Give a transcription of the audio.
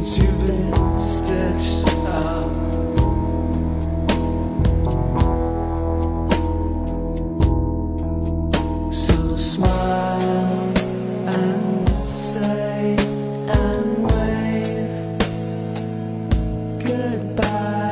since you've been stitched up. So smile and say and wave goodbye.